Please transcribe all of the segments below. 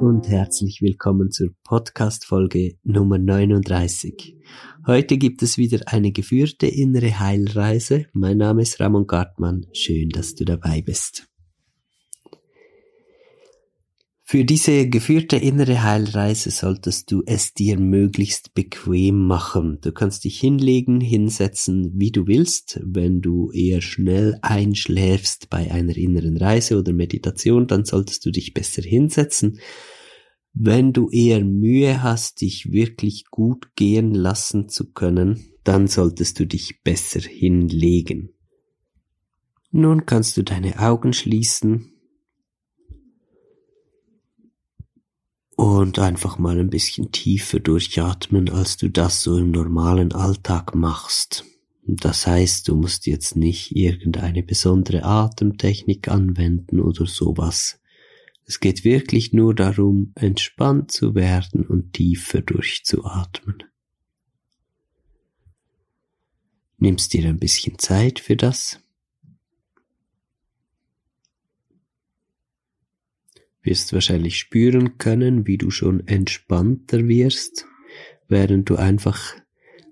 Und herzlich willkommen zur Podcast-Folge Nummer 39. Heute gibt es wieder eine geführte innere Heilreise. Mein Name ist Ramon Gartmann. Schön, dass du dabei bist. Für diese geführte innere Heilreise solltest du es dir möglichst bequem machen. Du kannst dich hinlegen, hinsetzen, wie du willst. Wenn du eher schnell einschläfst bei einer inneren Reise oder Meditation, dann solltest du dich besser hinsetzen. Wenn du eher Mühe hast, dich wirklich gut gehen lassen zu können, dann solltest du dich besser hinlegen. Nun kannst du deine Augen schließen und einfach mal ein bisschen tiefer durchatmen, als du das so im normalen Alltag machst. Das heißt, du musst jetzt nicht irgendeine besondere Atemtechnik anwenden oder sowas. Es geht wirklich nur darum, entspannt zu werden und tiefer durchzuatmen. Nimmst dir ein bisschen Zeit für das? Wirst wahrscheinlich spüren können, wie du schon entspannter wirst, während du einfach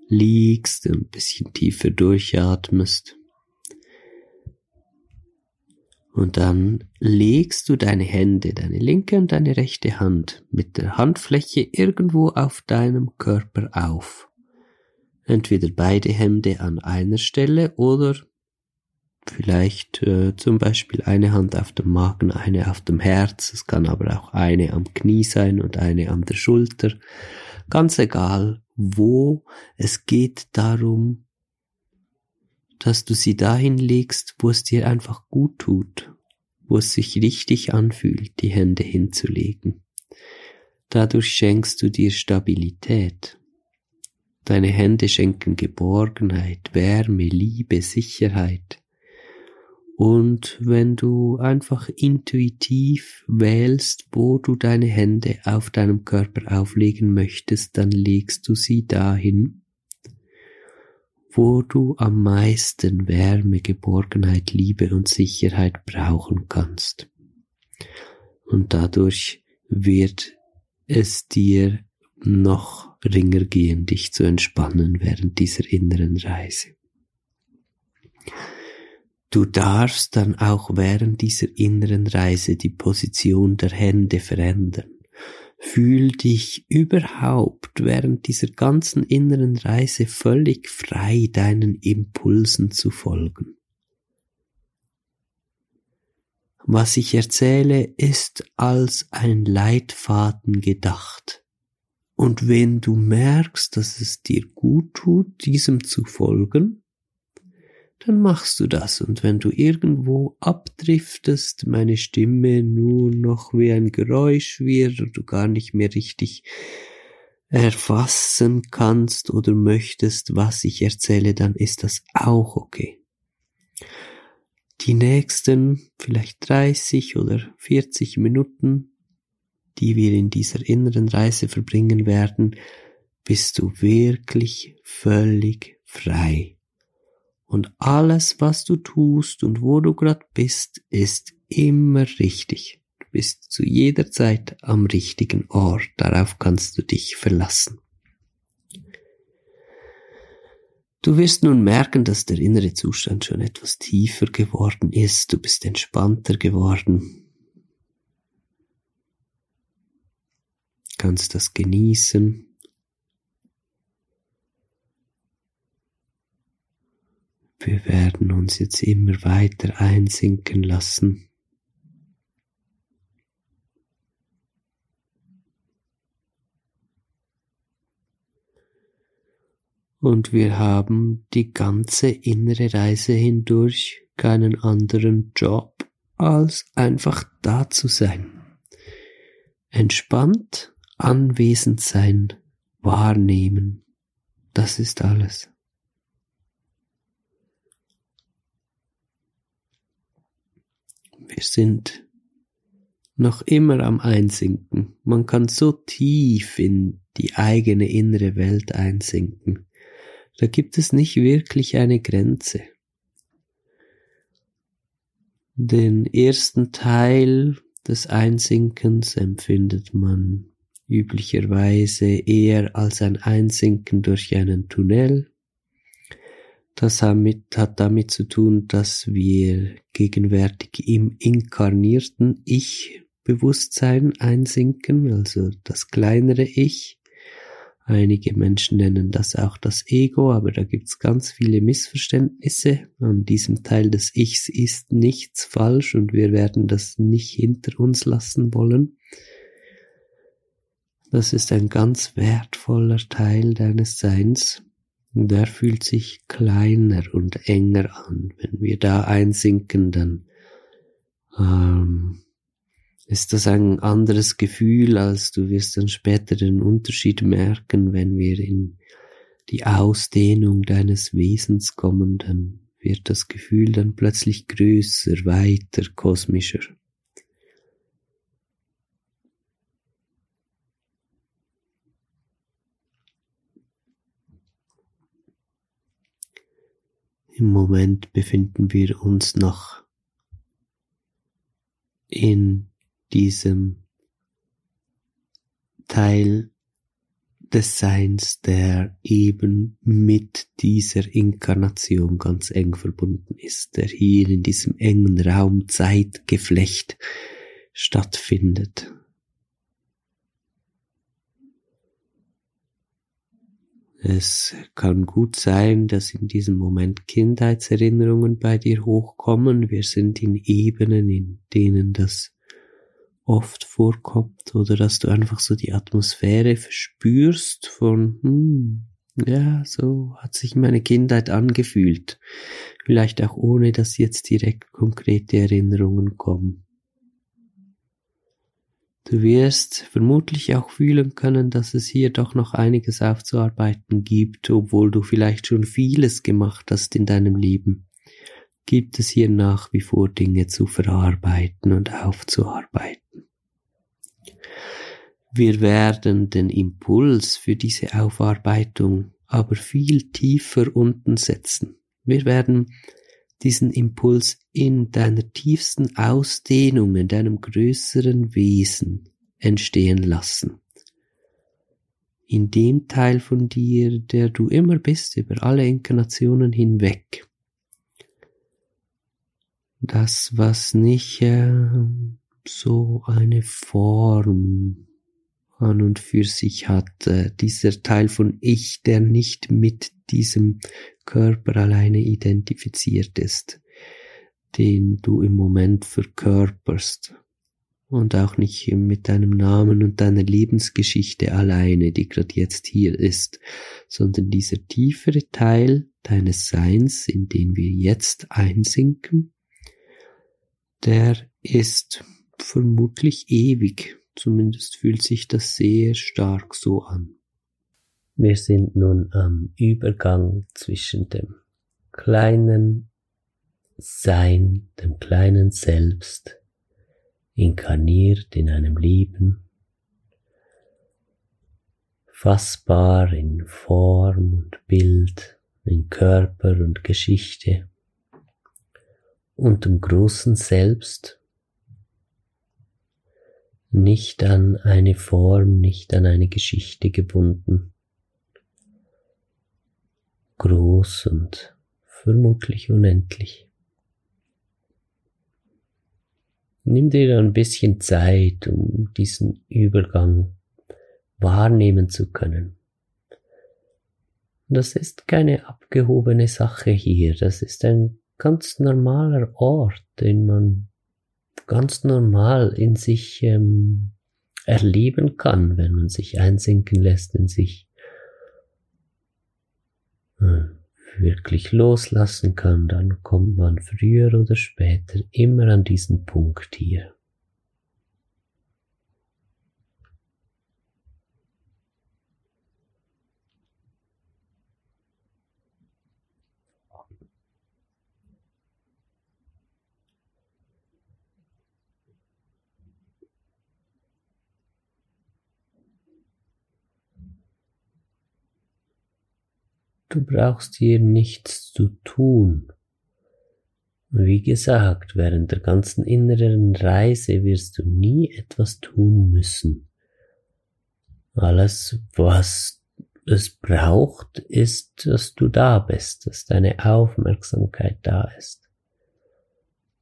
liegst und ein bisschen tiefer durchatmest. Und dann legst du deine Hände, deine linke und deine rechte Hand mit der Handfläche irgendwo auf deinem Körper auf. Entweder beide Hände an einer Stelle oder Vielleicht äh, zum Beispiel eine Hand auf dem Magen, eine auf dem Herz. Es kann aber auch eine am Knie sein und eine an der Schulter. Ganz egal, wo. Es geht darum, dass du sie dahin legst, wo es dir einfach gut tut, wo es sich richtig anfühlt, die Hände hinzulegen. Dadurch schenkst du dir Stabilität. Deine Hände schenken Geborgenheit, Wärme, Liebe, Sicherheit. Und wenn du einfach intuitiv wählst, wo du deine Hände auf deinem Körper auflegen möchtest, dann legst du sie dahin, wo du am meisten Wärme, Geborgenheit, Liebe und Sicherheit brauchen kannst. Und dadurch wird es dir noch ringer gehen, dich zu entspannen während dieser inneren Reise. Du darfst dann auch während dieser inneren Reise die Position der Hände verändern. Fühl dich überhaupt während dieser ganzen inneren Reise völlig frei, deinen Impulsen zu folgen. Was ich erzähle, ist als ein Leitfaden gedacht. Und wenn du merkst, dass es dir gut tut, diesem zu folgen, dann machst du das. Und wenn du irgendwo abdriftest, meine Stimme nur noch wie ein Geräusch wird und du gar nicht mehr richtig erfassen kannst oder möchtest, was ich erzähle, dann ist das auch okay. Die nächsten vielleicht 30 oder 40 Minuten, die wir in dieser inneren Reise verbringen werden, bist du wirklich völlig frei und alles, was du tust und wo du gerade bist, ist immer richtig. Du bist zu jeder Zeit am richtigen Ort. Darauf kannst du dich verlassen. Du wirst nun merken, dass der innere Zustand schon etwas tiefer geworden ist. Du bist entspannter geworden. Kannst das genießen. Wir werden uns jetzt immer weiter einsinken lassen. Und wir haben die ganze innere Reise hindurch keinen anderen Job, als einfach da zu sein. Entspannt, anwesend sein, wahrnehmen. Das ist alles. Wir sind noch immer am Einsinken. Man kann so tief in die eigene innere Welt einsinken. Da gibt es nicht wirklich eine Grenze. Den ersten Teil des Einsinkens empfindet man üblicherweise eher als ein Einsinken durch einen Tunnel. Das hat damit zu tun, dass wir gegenwärtig im inkarnierten Ich-Bewusstsein einsinken, also das kleinere Ich, Einige Menschen nennen das auch das Ego, aber da gibt's ganz viele Missverständnisse. An diesem Teil des Ichs ist nichts falsch und wir werden das nicht hinter uns lassen wollen. Das ist ein ganz wertvoller Teil deines Seins. Der fühlt sich kleiner und enger an. Wenn wir da einsinken, dann ähm, ist das ein anderes Gefühl, als du wirst dann später den Unterschied merken, wenn wir in die Ausdehnung deines Wesens kommen, dann wird das Gefühl dann plötzlich größer, weiter, kosmischer. Im Moment befinden wir uns noch in diesem Teil des Seins, der eben mit dieser Inkarnation ganz eng verbunden ist, der hier in diesem engen Raum-Zeitgeflecht stattfindet. Es kann gut sein, dass in diesem Moment Kindheitserinnerungen bei dir hochkommen. Wir sind in Ebenen, in denen das oft vorkommt oder dass du einfach so die Atmosphäre verspürst von, hm, ja, so hat sich meine Kindheit angefühlt. Vielleicht auch ohne, dass jetzt direkt konkrete Erinnerungen kommen. Du wirst vermutlich auch fühlen können, dass es hier doch noch einiges aufzuarbeiten gibt, obwohl du vielleicht schon vieles gemacht hast in deinem Leben. Gibt es hier nach wie vor Dinge zu verarbeiten und aufzuarbeiten. Wir werden den Impuls für diese Aufarbeitung aber viel tiefer unten setzen. Wir werden diesen Impuls in deiner tiefsten Ausdehnung, in deinem größeren Wesen entstehen lassen. In dem Teil von dir, der du immer bist, über alle Inkarnationen hinweg. Das, was nicht äh, so eine Form an und für sich hat, äh, dieser Teil von Ich, der nicht mit diesem Körper alleine identifiziert ist, den du im Moment verkörperst und auch nicht mit deinem Namen und deiner Lebensgeschichte alleine, die gerade jetzt hier ist, sondern dieser tiefere Teil deines Seins, in den wir jetzt einsinken, der ist vermutlich ewig Zumindest fühlt sich das sehr stark so an. Wir sind nun am Übergang zwischen dem kleinen Sein, dem kleinen Selbst, inkarniert in einem Leben, fassbar in Form und Bild, in Körper und Geschichte, und dem großen Selbst, nicht an eine Form, nicht an eine Geschichte gebunden. Groß und vermutlich unendlich. Nimm dir ein bisschen Zeit, um diesen Übergang wahrnehmen zu können. Das ist keine abgehobene Sache hier. Das ist ein ganz normaler Ort, den man ganz normal in sich ähm, erleben kann, wenn man sich einsinken lässt in sich. Wirklich loslassen kann, dann kommt man früher oder später immer an diesen Punkt hier. Du brauchst hier nichts zu tun. Wie gesagt, während der ganzen inneren Reise wirst du nie etwas tun müssen. Alles, was es braucht, ist, dass du da bist, dass deine Aufmerksamkeit da ist.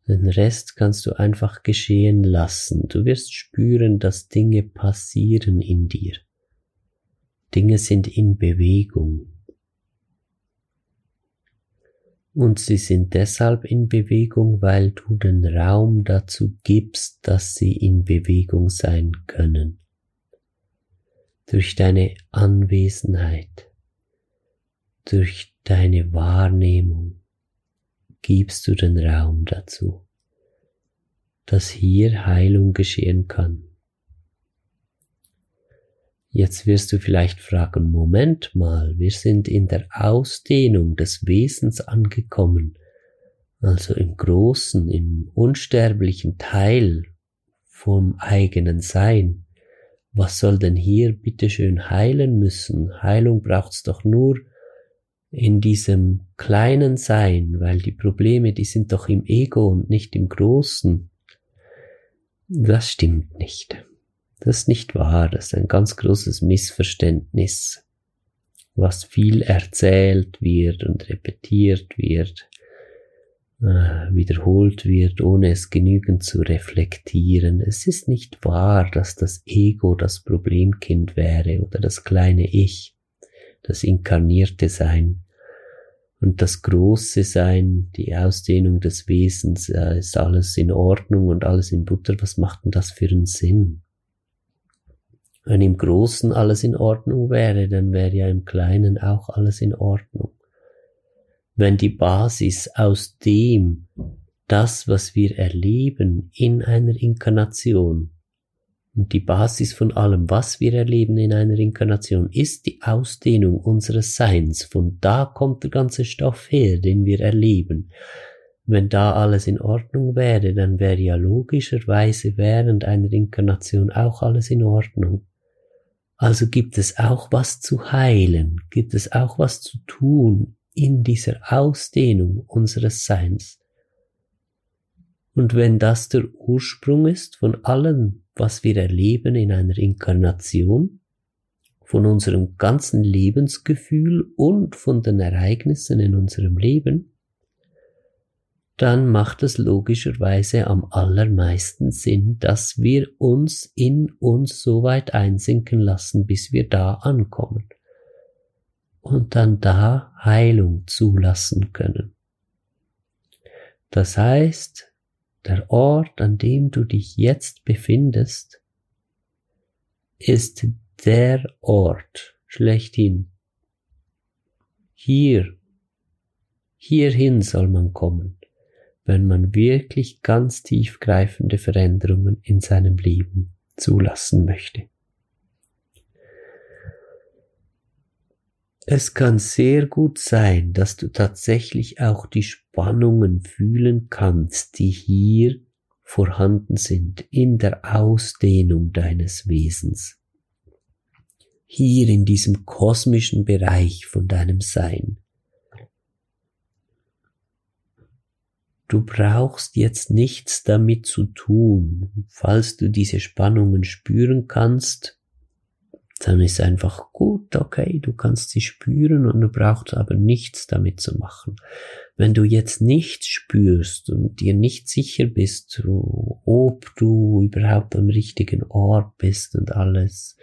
Den Rest kannst du einfach geschehen lassen. Du wirst spüren, dass Dinge passieren in dir. Dinge sind in Bewegung. Und sie sind deshalb in Bewegung, weil du den Raum dazu gibst, dass sie in Bewegung sein können. Durch deine Anwesenheit, durch deine Wahrnehmung gibst du den Raum dazu, dass hier Heilung geschehen kann. Jetzt wirst du vielleicht fragen, Moment mal, wir sind in der Ausdehnung des Wesens angekommen, also im großen, im unsterblichen Teil vom eigenen Sein. Was soll denn hier bitteschön heilen müssen? Heilung braucht's doch nur in diesem kleinen Sein, weil die Probleme, die sind doch im Ego und nicht im Großen. Das stimmt nicht. Das ist nicht wahr, das ist ein ganz großes Missverständnis, was viel erzählt wird und repetiert wird, äh, wiederholt wird, ohne es genügend zu reflektieren. Es ist nicht wahr, dass das Ego das Problemkind wäre oder das kleine Ich, das inkarnierte Sein. Und das große Sein, die Ausdehnung des Wesens, äh, ist alles in Ordnung und alles in Butter. Was macht denn das für einen Sinn? Wenn im Großen alles in Ordnung wäre, dann wäre ja im Kleinen auch alles in Ordnung. Wenn die Basis aus dem, das, was wir erleben in einer Inkarnation, und die Basis von allem, was wir erleben in einer Inkarnation, ist die Ausdehnung unseres Seins. Von da kommt der ganze Stoff her, den wir erleben. Wenn da alles in Ordnung wäre, dann wäre ja logischerweise während einer Inkarnation auch alles in Ordnung. Also gibt es auch was zu heilen, gibt es auch was zu tun in dieser Ausdehnung unseres Seins. Und wenn das der Ursprung ist von allem, was wir erleben in einer Inkarnation, von unserem ganzen Lebensgefühl und von den Ereignissen in unserem Leben, dann macht es logischerweise am allermeisten Sinn, dass wir uns in uns so weit einsinken lassen, bis wir da ankommen und dann da Heilung zulassen können. Das heißt, der Ort, an dem du dich jetzt befindest, ist der Ort schlechthin. Hier, hierhin soll man kommen wenn man wirklich ganz tiefgreifende Veränderungen in seinem Leben zulassen möchte. Es kann sehr gut sein, dass du tatsächlich auch die Spannungen fühlen kannst, die hier vorhanden sind in der Ausdehnung deines Wesens. Hier in diesem kosmischen Bereich von deinem Sein. Du brauchst jetzt nichts damit zu tun. Falls du diese Spannungen spüren kannst, dann ist einfach gut, okay, du kannst sie spüren und du brauchst aber nichts damit zu machen. Wenn du jetzt nichts spürst und dir nicht sicher bist, ob du überhaupt am richtigen Ort bist und alles,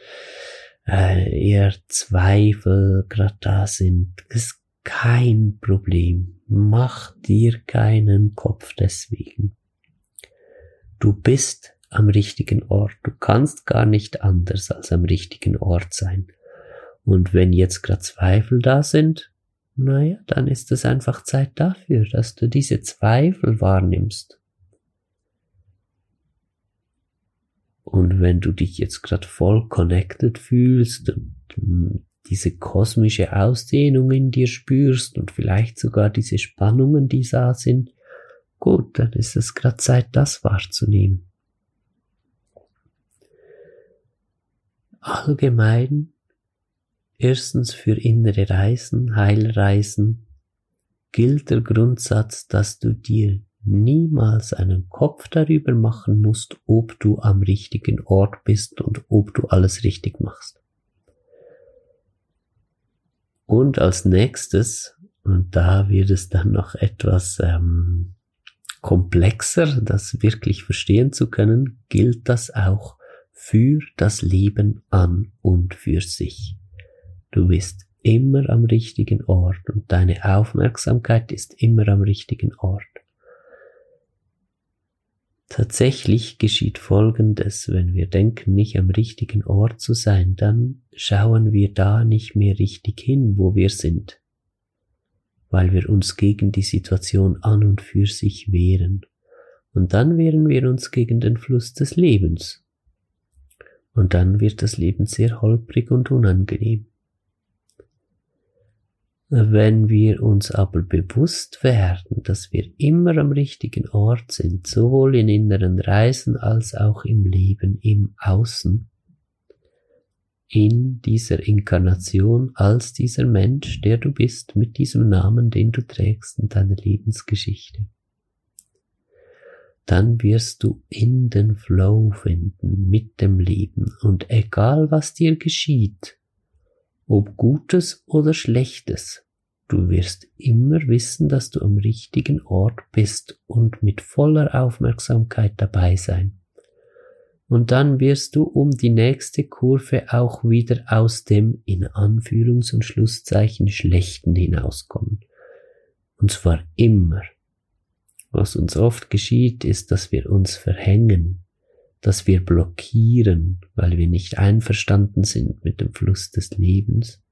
äh, eher Zweifel gerade da sind, ist kein Problem. Mach dir keinen Kopf deswegen. Du bist am richtigen Ort. Du kannst gar nicht anders als am richtigen Ort sein. Und wenn jetzt gerade Zweifel da sind, naja, dann ist es einfach Zeit dafür, dass du diese Zweifel wahrnimmst. Und wenn du dich jetzt gerade voll connected fühlst und hm, diese kosmische Ausdehnung in dir spürst und vielleicht sogar diese Spannungen, die da sind, gut, dann ist es gerade Zeit, das wahrzunehmen. Allgemein Erstens für innere Reisen, Heilreisen gilt der Grundsatz, dass du dir niemals einen Kopf darüber machen musst, ob du am richtigen Ort bist und ob du alles richtig machst. Und als nächstes, und da wird es dann noch etwas ähm, komplexer, das wirklich verstehen zu können, gilt das auch für das Leben an und für sich. Du bist immer am richtigen Ort und deine Aufmerksamkeit ist immer am richtigen Ort. Tatsächlich geschieht Folgendes, wenn wir denken, nicht am richtigen Ort zu sein, dann schauen wir da nicht mehr richtig hin, wo wir sind, weil wir uns gegen die Situation an und für sich wehren. Und dann wehren wir uns gegen den Fluss des Lebens. Und dann wird das Leben sehr holprig und unangenehm. Wenn wir uns aber bewusst werden, dass wir immer am richtigen Ort sind, sowohl in inneren Reisen als auch im Leben im Außen, in dieser Inkarnation als dieser Mensch, der du bist, mit diesem Namen, den du trägst in deiner Lebensgeschichte, dann wirst du in den Flow finden mit dem Leben. Und egal was dir geschieht, ob Gutes oder Schlechtes, du wirst immer wissen, dass du am richtigen Ort bist und mit voller Aufmerksamkeit dabei sein. Und dann wirst du um die nächste Kurve auch wieder aus dem in Anführungs- und Schlusszeichen Schlechten hinauskommen. Und zwar immer. Was uns oft geschieht, ist, dass wir uns verhängen, dass wir blockieren, weil wir nicht einverstanden sind mit dem Fluss des Lebens,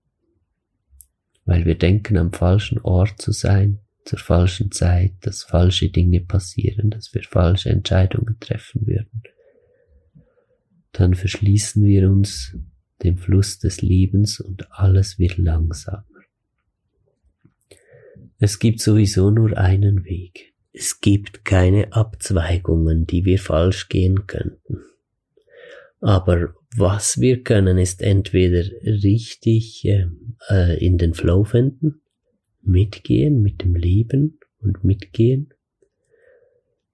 weil wir denken, am falschen Ort zu sein, zur falschen Zeit, dass falsche Dinge passieren, dass wir falsche Entscheidungen treffen würden. Dann verschließen wir uns dem Fluss des Lebens und alles wird langsamer. Es gibt sowieso nur einen Weg. Es gibt keine Abzweigungen, die wir falsch gehen könnten. Aber was wir können, ist entweder richtig äh, in den Flow finden, mitgehen mit dem Leben und mitgehen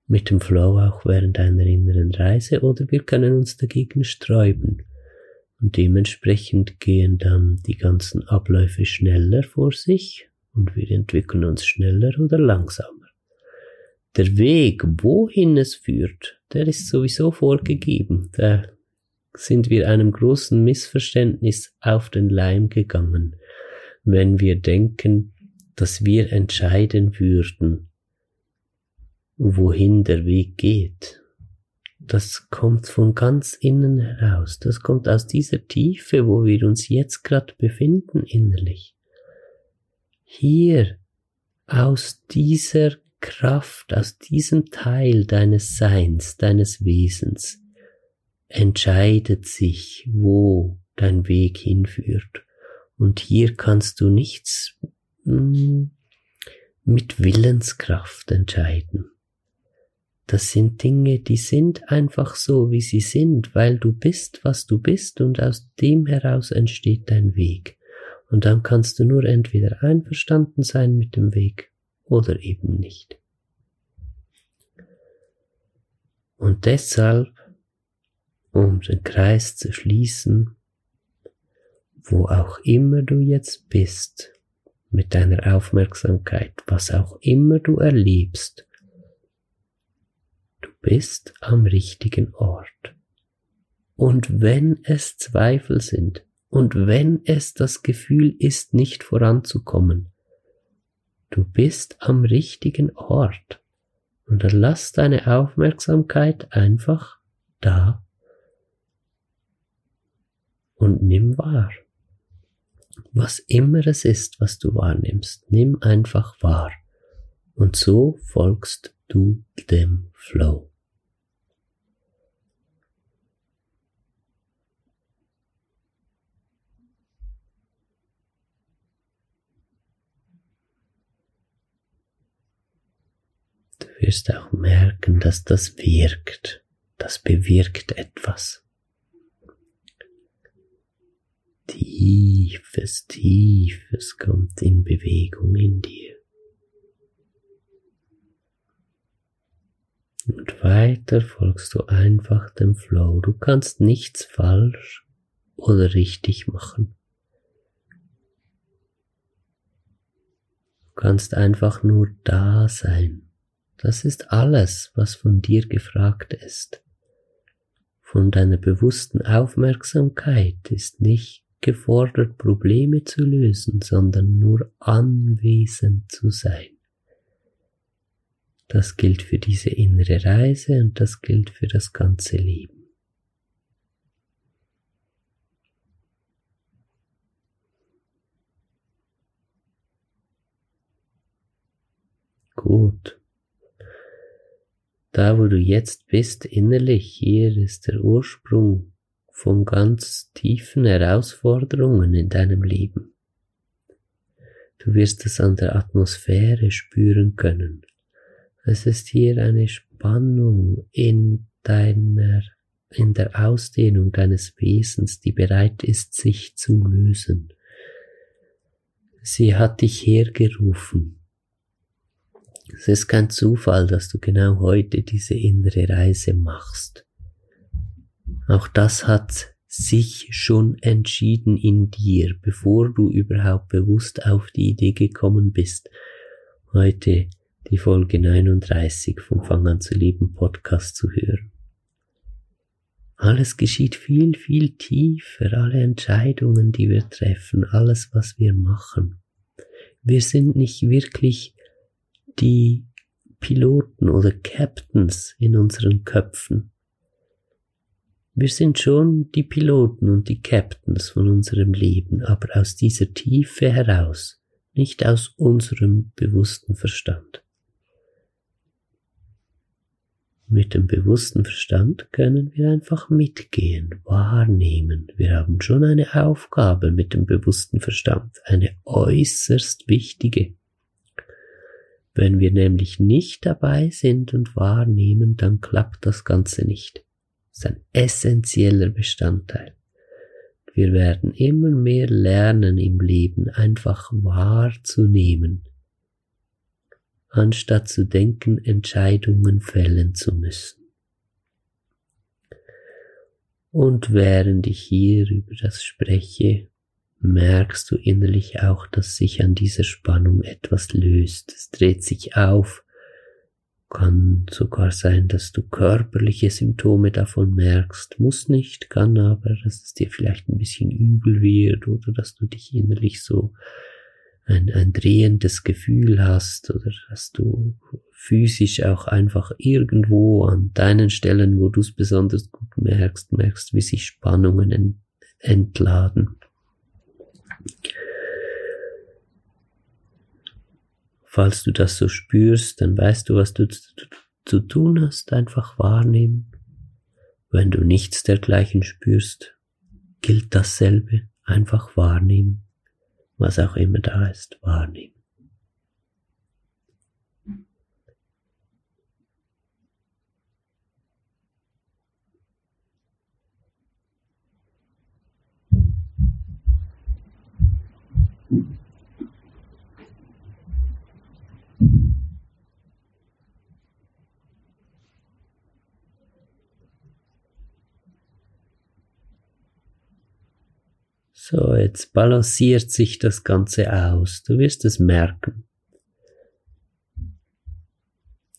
mit dem Flow auch während einer inneren Reise, oder wir können uns dagegen sträuben. Und dementsprechend gehen dann die ganzen Abläufe schneller vor sich und wir entwickeln uns schneller oder langsamer. Der Weg, wohin es führt, der ist sowieso vorgegeben. Da sind wir einem großen Missverständnis auf den Leim gegangen, wenn wir denken, dass wir entscheiden würden, wohin der Weg geht. Das kommt von ganz innen heraus. Das kommt aus dieser Tiefe, wo wir uns jetzt gerade befinden innerlich. Hier, aus dieser Kraft aus diesem Teil deines Seins, deines Wesens, entscheidet sich, wo dein Weg hinführt. Und hier kannst du nichts hm, mit Willenskraft entscheiden. Das sind Dinge, die sind einfach so, wie sie sind, weil du bist, was du bist und aus dem heraus entsteht dein Weg. Und dann kannst du nur entweder einverstanden sein mit dem Weg oder eben nicht. Und deshalb, um den Kreis zu schließen, wo auch immer du jetzt bist, mit deiner Aufmerksamkeit, was auch immer du erlebst, du bist am richtigen Ort. Und wenn es Zweifel sind, Und wenn es das Gefühl ist, nicht voranzukommen, du bist am richtigen Ort. Und dann lass deine Aufmerksamkeit einfach da und nimm wahr. Was immer es ist, was du wahrnimmst, nimm einfach wahr. Und so folgst du dem Flow. Du wirst auch merken, dass das wirkt. Das bewirkt etwas. Tiefes, Tiefes kommt in Bewegung in dir. Und weiter folgst du einfach dem Flow. Du kannst nichts falsch oder richtig machen. Du kannst einfach nur da sein. Das ist alles, was von dir gefragt ist. Von deiner bewussten Aufmerksamkeit ist nicht gefordert, Probleme zu lösen, sondern nur anwesend zu sein. Das gilt für diese innere Reise und das gilt für das ganze Leben. Gut. Da, wo du jetzt bist, innerlich, hier ist der Ursprung von ganz tiefen Herausforderungen in deinem Leben. Du wirst es an der Atmosphäre spüren können. Es ist hier eine Spannung in deiner, in der Ausdehnung deines Wesens, die bereit ist, sich zu lösen. Sie hat dich hergerufen. Es ist kein Zufall, dass du genau heute diese innere Reise machst. Auch das hat sich schon entschieden in dir, bevor du überhaupt bewusst auf die Idee gekommen bist, heute die Folge 39 vom Fang an zu leben Podcast zu hören. Alles geschieht viel, viel tiefer, alle Entscheidungen, die wir treffen, alles, was wir machen. Wir sind nicht wirklich die Piloten oder Captains in unseren Köpfen. Wir sind schon die Piloten und die Captains von unserem Leben, aber aus dieser Tiefe heraus, nicht aus unserem bewussten Verstand. Mit dem bewussten Verstand können wir einfach mitgehen, wahrnehmen. Wir haben schon eine Aufgabe mit dem bewussten Verstand, eine äußerst wichtige. Wenn wir nämlich nicht dabei sind und wahrnehmen, dann klappt das Ganze nicht ist ein essentieller Bestandteil. Wir werden immer mehr lernen im Leben, einfach wahrzunehmen, anstatt zu denken, Entscheidungen fällen zu müssen. Und während ich hier über das spreche, merkst du innerlich auch, dass sich an dieser Spannung etwas löst. Es dreht sich auf, kann sogar sein, dass du körperliche Symptome davon merkst. Muss nicht, kann aber, dass es dir vielleicht ein bisschen übel wird oder dass du dich innerlich so ein, ein drehendes Gefühl hast oder dass du physisch auch einfach irgendwo an deinen Stellen, wo du es besonders gut merkst, merkst, wie sich Spannungen entladen. Falls du das so spürst, dann weißt du, was du zu, tun hast, einfach wahrnehmen. Wenn du nichts dergleichen spürst, gilt dasselbe, einfach wahrnehmen, was auch immer da ist, wahrnehmen. So, jetzt balanciert sich das Ganze aus. Du wirst es merken.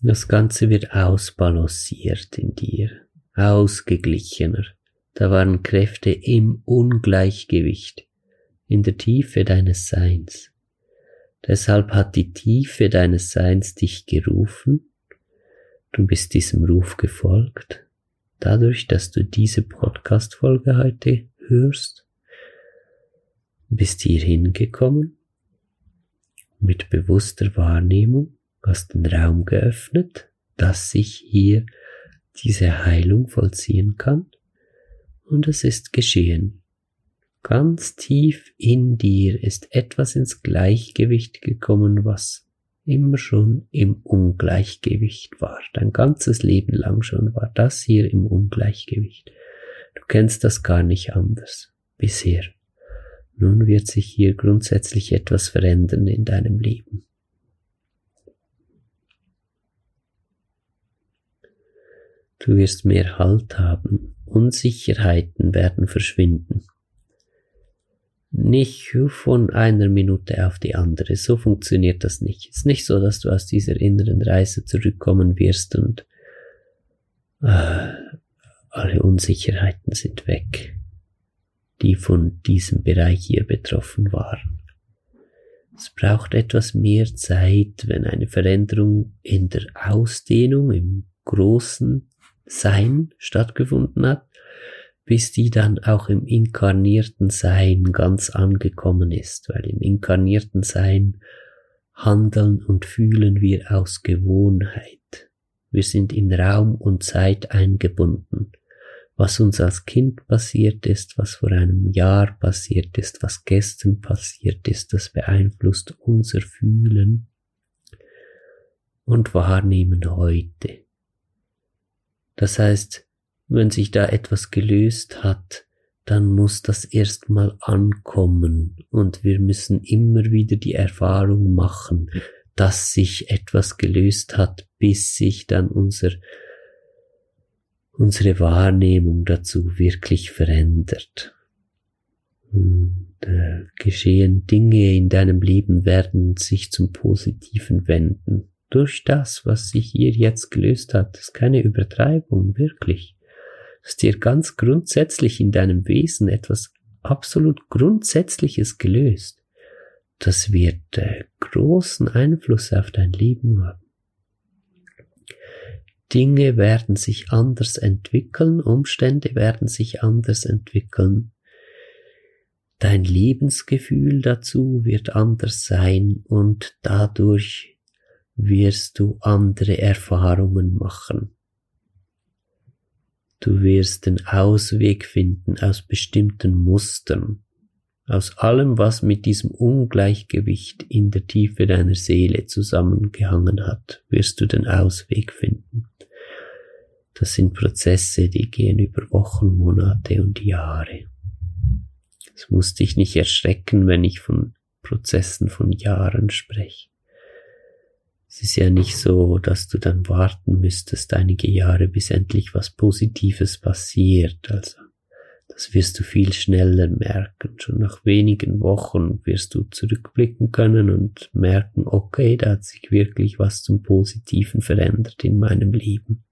Das Ganze wird ausbalanciert in dir, ausgeglichener. Da waren Kräfte im Ungleichgewicht, in der Tiefe deines Seins. Deshalb hat die Tiefe deines Seins dich gerufen. Du bist diesem Ruf gefolgt. Dadurch, dass du diese Podcast-Folge heute hörst, bist hier hingekommen mit bewusster Wahrnehmung, hast den Raum geöffnet, dass sich hier diese Heilung vollziehen kann und es ist geschehen. Ganz tief in dir ist etwas ins Gleichgewicht gekommen, was immer schon im Ungleichgewicht war. Dein ganzes Leben lang schon war das hier im Ungleichgewicht. Du kennst das gar nicht anders bisher. Nun wird sich hier grundsätzlich etwas verändern in deinem Leben. Du wirst mehr Halt haben, Unsicherheiten werden verschwinden. Nicht von einer Minute auf die andere, so funktioniert das nicht. Es ist nicht so, dass du aus dieser inneren Reise zurückkommen wirst und äh, alle Unsicherheiten sind weg die von diesem Bereich hier betroffen waren. Es braucht etwas mehr Zeit, wenn eine Veränderung in der Ausdehnung, im großen Sein stattgefunden hat, bis die dann auch im inkarnierten Sein ganz angekommen ist, weil im inkarnierten Sein handeln und fühlen wir aus Gewohnheit. Wir sind in Raum und Zeit eingebunden was uns als Kind passiert ist, was vor einem Jahr passiert ist, was gestern passiert ist, das beeinflusst unser Fühlen und Wahrnehmen heute. Das heißt, wenn sich da etwas gelöst hat, dann muss das erstmal ankommen und wir müssen immer wieder die Erfahrung machen, dass sich etwas gelöst hat, bis sich dann unser unsere Wahrnehmung dazu wirklich verändert. Und, äh, geschehen Dinge in deinem Leben werden sich zum Positiven wenden. Durch das, was sich hier jetzt gelöst hat, ist keine Übertreibung, wirklich. Ist dir ganz grundsätzlich in deinem Wesen etwas absolut Grundsätzliches gelöst. Das wird äh, großen Einfluss auf dein Leben haben. Dinge werden sich anders entwickeln, Umstände werden sich anders entwickeln. Dein Lebensgefühl dazu wird anders sein und dadurch wirst du andere Erfahrungen machen. Du wirst den Ausweg finden aus bestimmten Mustern, aus allem, was mit diesem Ungleichgewicht in der Tiefe deiner Seele zusammengehangen hat, wirst du den Ausweg finden. Das sind Prozesse, die gehen über Wochen, Monate und Jahre. Es muss dich nicht erschrecken, wenn ich von Prozessen von Jahren spreche. Es ist ja nicht so, dass du dann warten müsstest einige Jahre, bis endlich was Positives passiert. Also, das wirst du viel schneller merken. Schon nach wenigen Wochen wirst du zurückblicken können und merken, okay, da hat sich wirklich was zum Positiven verändert in meinem Leben.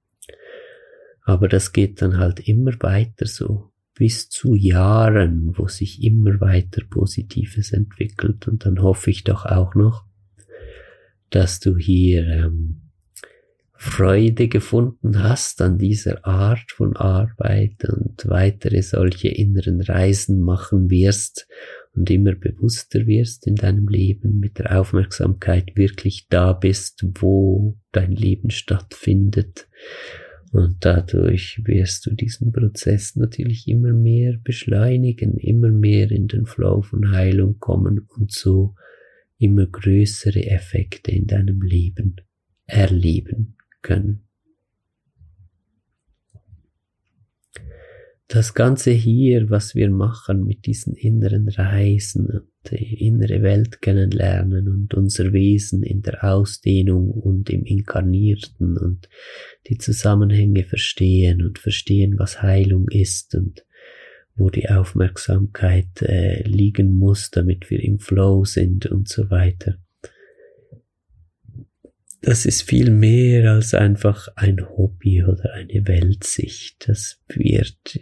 Aber das geht dann halt immer weiter so, bis zu Jahren, wo sich immer weiter Positives entwickelt. Und dann hoffe ich doch auch noch, dass du hier ähm, Freude gefunden hast an dieser Art von Arbeit und weitere solche inneren Reisen machen wirst und immer bewusster wirst in deinem Leben, mit der Aufmerksamkeit wirklich da bist, wo dein Leben stattfindet. Und dadurch wirst du diesen Prozess natürlich immer mehr beschleunigen, immer mehr in den Flow von Heilung kommen und so immer größere Effekte in deinem Leben erleben können. Das Ganze hier, was wir machen mit diesen inneren Reisen, die innere Welt kennenlernen und unser Wesen in der Ausdehnung und im Inkarnierten und die Zusammenhänge verstehen und verstehen, was Heilung ist und wo die Aufmerksamkeit äh, liegen muss, damit wir im Flow sind und so weiter. Das ist viel mehr als einfach ein Hobby oder eine Weltsicht. Das wird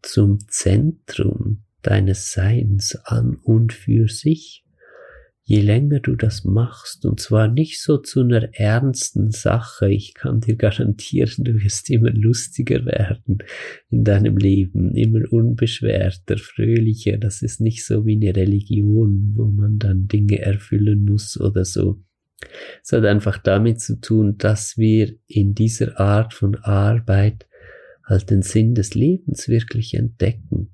zum Zentrum deines Seins an und für sich je länger du das machst, und zwar nicht so zu einer ernsten Sache, ich kann dir garantieren, du wirst immer lustiger werden in deinem Leben, immer unbeschwerter, fröhlicher, das ist nicht so wie eine Religion, wo man dann Dinge erfüllen muss oder so. Es hat einfach damit zu tun, dass wir in dieser Art von Arbeit halt den Sinn des Lebens wirklich entdecken.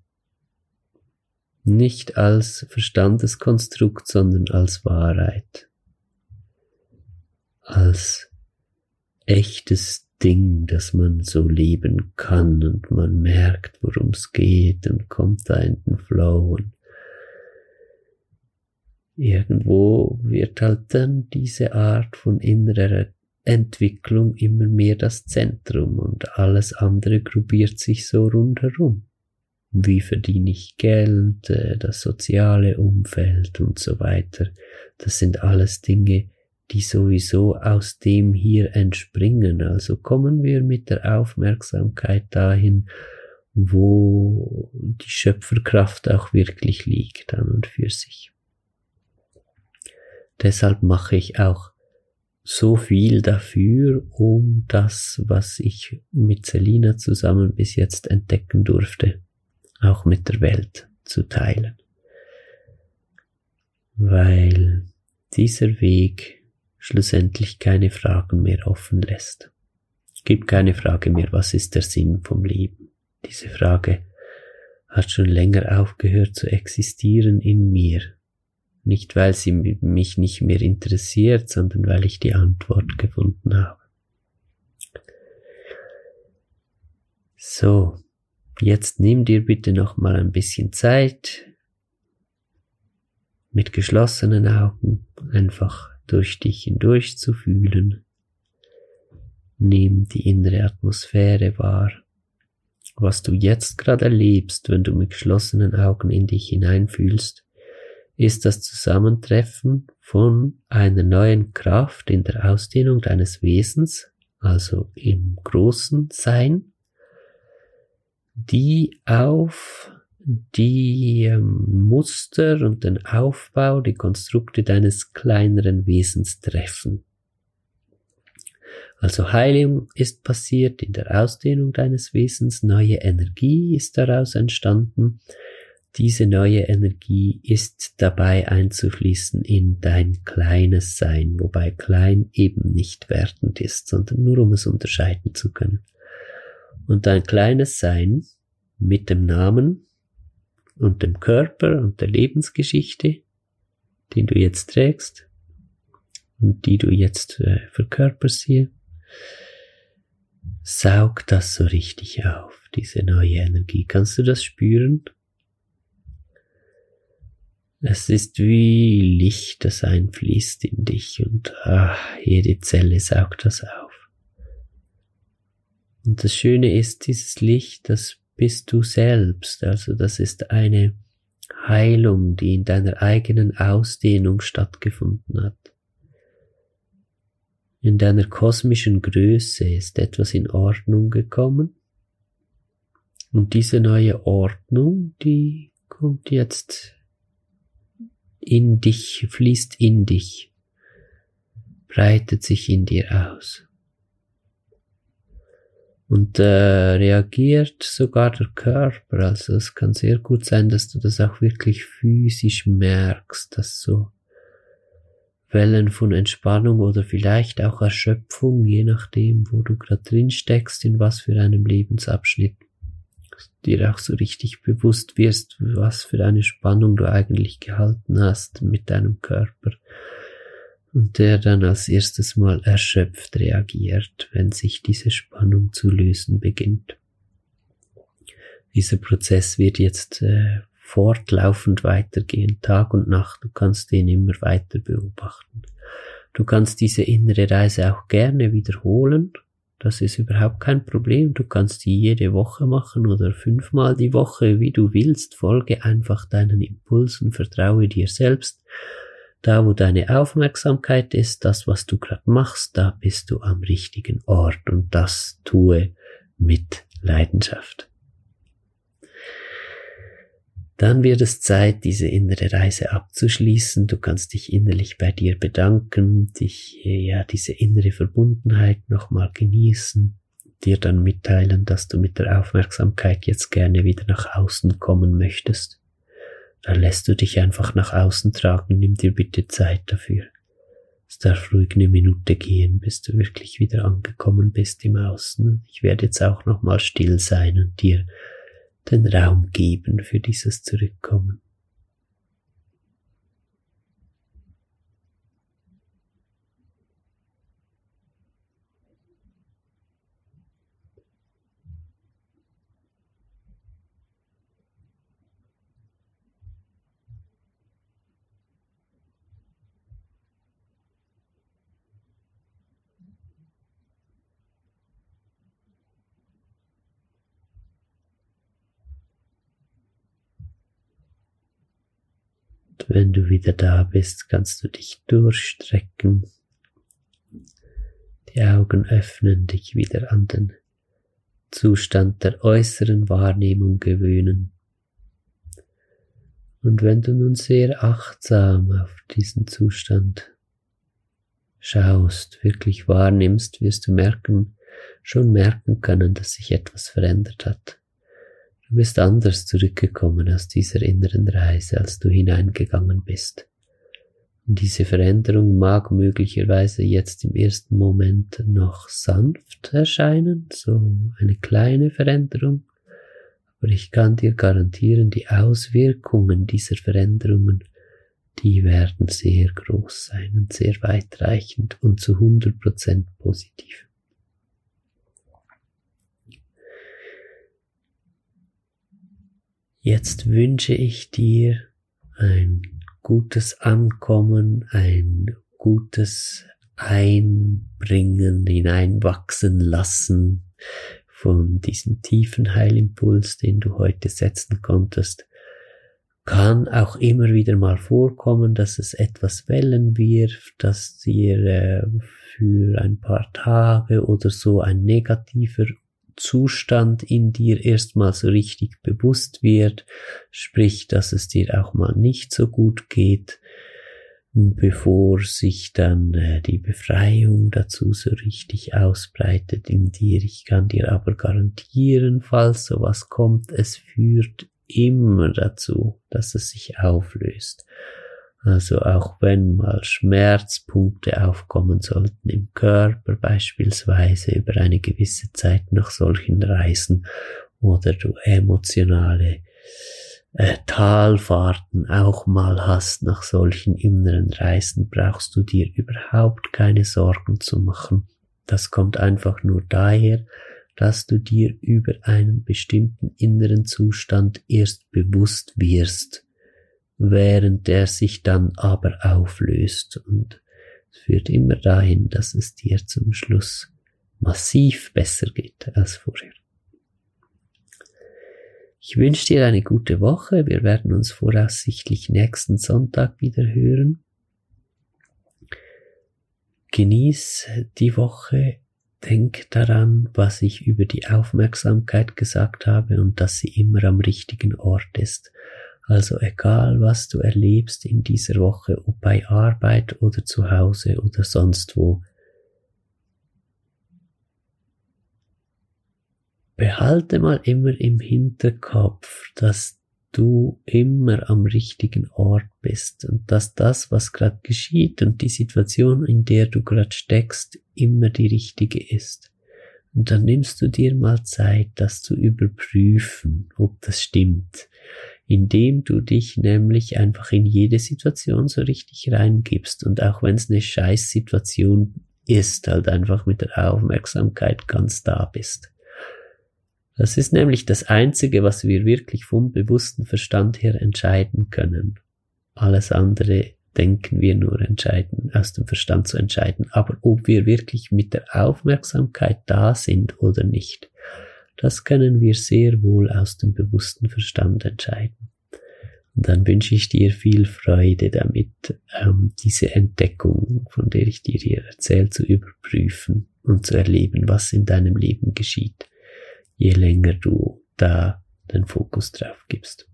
Nicht als Verstandeskonstrukt, sondern als Wahrheit, als echtes Ding, das man so leben kann und man merkt, worum es geht und kommt da in den Flow und irgendwo wird halt dann diese Art von innerer Entwicklung immer mehr das Zentrum und alles andere gruppiert sich so rundherum wie verdiene ich Geld, äh, das soziale Umfeld und so weiter. Das sind alles Dinge, die sowieso aus dem hier entspringen. Also kommen wir mit der Aufmerksamkeit dahin, wo die Schöpferkraft auch wirklich liegt an und für sich. Deshalb mache ich auch so viel dafür, um das, was ich mit Selina zusammen bis jetzt entdecken durfte, auch mit der Welt zu teilen. Weil dieser Weg schlussendlich keine Fragen mehr offen lässt. Es gibt keine Frage mehr, was ist der Sinn vom Leben? Diese Frage hat schon länger aufgehört zu existieren in mir. Nicht weil sie mich nicht mehr interessiert, sondern weil ich die Antwort gefunden habe. So, Jetzt nimm dir bitte noch mal ein bisschen Zeit, mit geschlossenen Augen einfach durch dich hindurch zu fühlen. Nimm die innere Atmosphäre wahr. Was du jetzt gerade erlebst, wenn du mit geschlossenen Augen in dich hineinfühlst, ist das Zusammentreffen von einer neuen Kraft in der Ausdehnung deines Wesens, also im großen Sein, die auf die ähm, Muster und den Aufbau, die Konstrukte deines kleineren Wesens treffen. Also Heilung ist passiert in der Ausdehnung deines Wesens, neue Energie ist daraus entstanden. Diese neue Energie ist dabei einzufließen in dein kleines Sein, wobei klein eben nicht wertend ist, sondern nur um es unterscheiden zu können und dein kleines Sein mit dem Namen und dem Körper und der Lebensgeschichte, den du jetzt trägst und die du jetzt äh, verkörperst hier, saug das so richtig auf, diese neue Energie. Kannst du das spüren? Es ist wie Licht, das einfließt in dich und ach, jede Zelle saugt das auf. Und das Schöne ist, dieses Licht, das bist du selbst. Also das ist eine Heilung, die in deiner eigenen Ausdehnung stattgefunden hat. In deiner kosmischen Größe ist etwas in Ordnung gekommen. Und diese neue Ordnung, die kommt jetzt in dich, fließt in dich, breitet sich in dir aus und äh, reagiert sogar der Körper. Also es kann sehr gut sein, dass du das auch wirklich physisch merkst, dass so Wellen von Entspannung oder vielleicht auch Erschöpfung, je nachdem, wo du gerade drin steckst, in was für einem Lebensabschnitt, dir auch so richtig bewusst wirst, was für eine Spannung du eigentlich gehalten hast mit deinem Körper und der dann als erstes Mal erschöpft reagiert, wenn sich diese Spannung zu lösen beginnt. Dieser Prozess wird jetzt äh, fortlaufend weitergehen, Tag und Nacht. Du kannst den immer weiter beobachten. Du kannst diese innere Reise auch gerne wiederholen. Das ist überhaupt kein Problem. Du kannst die jede Woche machen oder fünfmal die Woche, wie du willst. Folge einfach deinen Impulsen, vertraue dir selbst da, wo deine Aufmerksamkeit ist, das, was du gerade machst, da bist du am richtigen Ort und das tue mit Leidenschaft. Dann wird es Zeit, diese innere Reise abzuschließen. Du kannst dich innerlich bei dir bedanken, dich, ja, diese innere Verbundenheit nochmal genießen, dir dann mitteilen, dass du mit der Aufmerksamkeit jetzt gerne wieder nach außen kommen möchtest. Dann lässt du dich einfach nach außen tragen, nimm dir bitte Zeit dafür. Es darf ruhig eine Minute gehen, bis du wirklich wieder angekommen bist im Außen. Ich werde jetzt auch nochmal still sein und dir den Raum geben für dieses Zurückkommen. Wenn du wieder da bist, kannst du dich durchstrecken, die Augen öffnen, dich wieder an den Zustand der äußeren Wahrnehmung gewöhnen. Und wenn du nun sehr achtsam auf diesen Zustand schaust, wirklich wahrnimmst, wirst du merken, schon merken können, dass sich etwas verändert hat. Du bist anders zurückgekommen aus dieser inneren Reise, als du hineingegangen bist. Und diese Veränderung mag möglicherweise jetzt im ersten Moment noch sanft erscheinen, so eine kleine Veränderung, aber ich kann dir garantieren, die Auswirkungen dieser Veränderungen, die werden sehr groß sein und sehr weitreichend und zu 100% positiv. Jetzt wünsche ich dir ein gutes Ankommen, ein gutes Einbringen, hineinwachsen lassen von diesem tiefen Heilimpuls, den du heute setzen konntest. Kann auch immer wieder mal vorkommen, dass es etwas Wellen wirft, dass dir äh, für ein paar Tage oder so ein negativer Zustand in dir erstmal so richtig bewusst wird, sprich, dass es dir auch mal nicht so gut geht, bevor sich dann äh, die Befreiung dazu so richtig ausbreitet in dir. Ich kann dir aber garantieren, falls sowas kommt, es führt immer dazu, dass es sich auflöst. Also auch wenn mal Schmerzpunkte aufkommen sollten im Körper beispielsweise über eine gewisse Zeit nach solchen Reisen oder du emotionale äh, Talfahrten auch mal hast nach solchen inneren Reisen, brauchst du dir überhaupt keine Sorgen zu machen. Das kommt einfach nur daher, dass du dir über einen bestimmten inneren Zustand erst bewusst wirst während der sich dann aber auflöst und es führt immer dahin, dass es dir zum Schluss massiv besser geht als vorher. Ich wünsche dir eine gute Woche. Wir werden uns voraussichtlich nächsten Sonntag wieder hören. Genieß die Woche. Denk daran, was ich über die Aufmerksamkeit gesagt habe und dass sie immer am richtigen Ort ist. Also egal, was du erlebst in dieser Woche, ob bei Arbeit oder zu Hause oder sonst wo, behalte mal immer im Hinterkopf, dass du immer am richtigen Ort bist und dass das, was gerade geschieht und die Situation, in der du gerade steckst, immer die richtige ist. Und dann nimmst du dir mal Zeit, das zu überprüfen, ob das stimmt indem du dich nämlich einfach in jede Situation so richtig reingibst und auch wenn es eine Scheißsituation ist, halt einfach mit der Aufmerksamkeit ganz da bist. Das ist nämlich das Einzige, was wir wirklich vom bewussten Verstand her entscheiden können. Alles andere denken wir nur entscheiden, aus dem Verstand zu entscheiden. Aber ob wir wirklich mit der Aufmerksamkeit da sind oder nicht, das können wir sehr wohl aus dem bewussten Verstand entscheiden. Und dann wünsche ich dir viel Freude damit, ähm, diese Entdeckung, von der ich dir hier erzähle, zu überprüfen und zu erleben, was in deinem Leben geschieht, je länger du da den Fokus drauf gibst.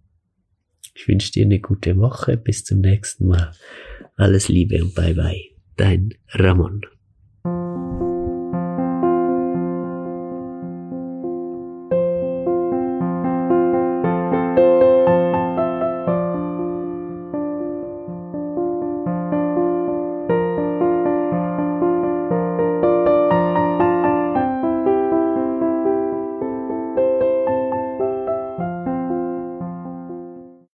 Ich wünsche dir eine gute Woche. Bis zum nächsten Mal. Alles Liebe und bye bye. Dein Ramon.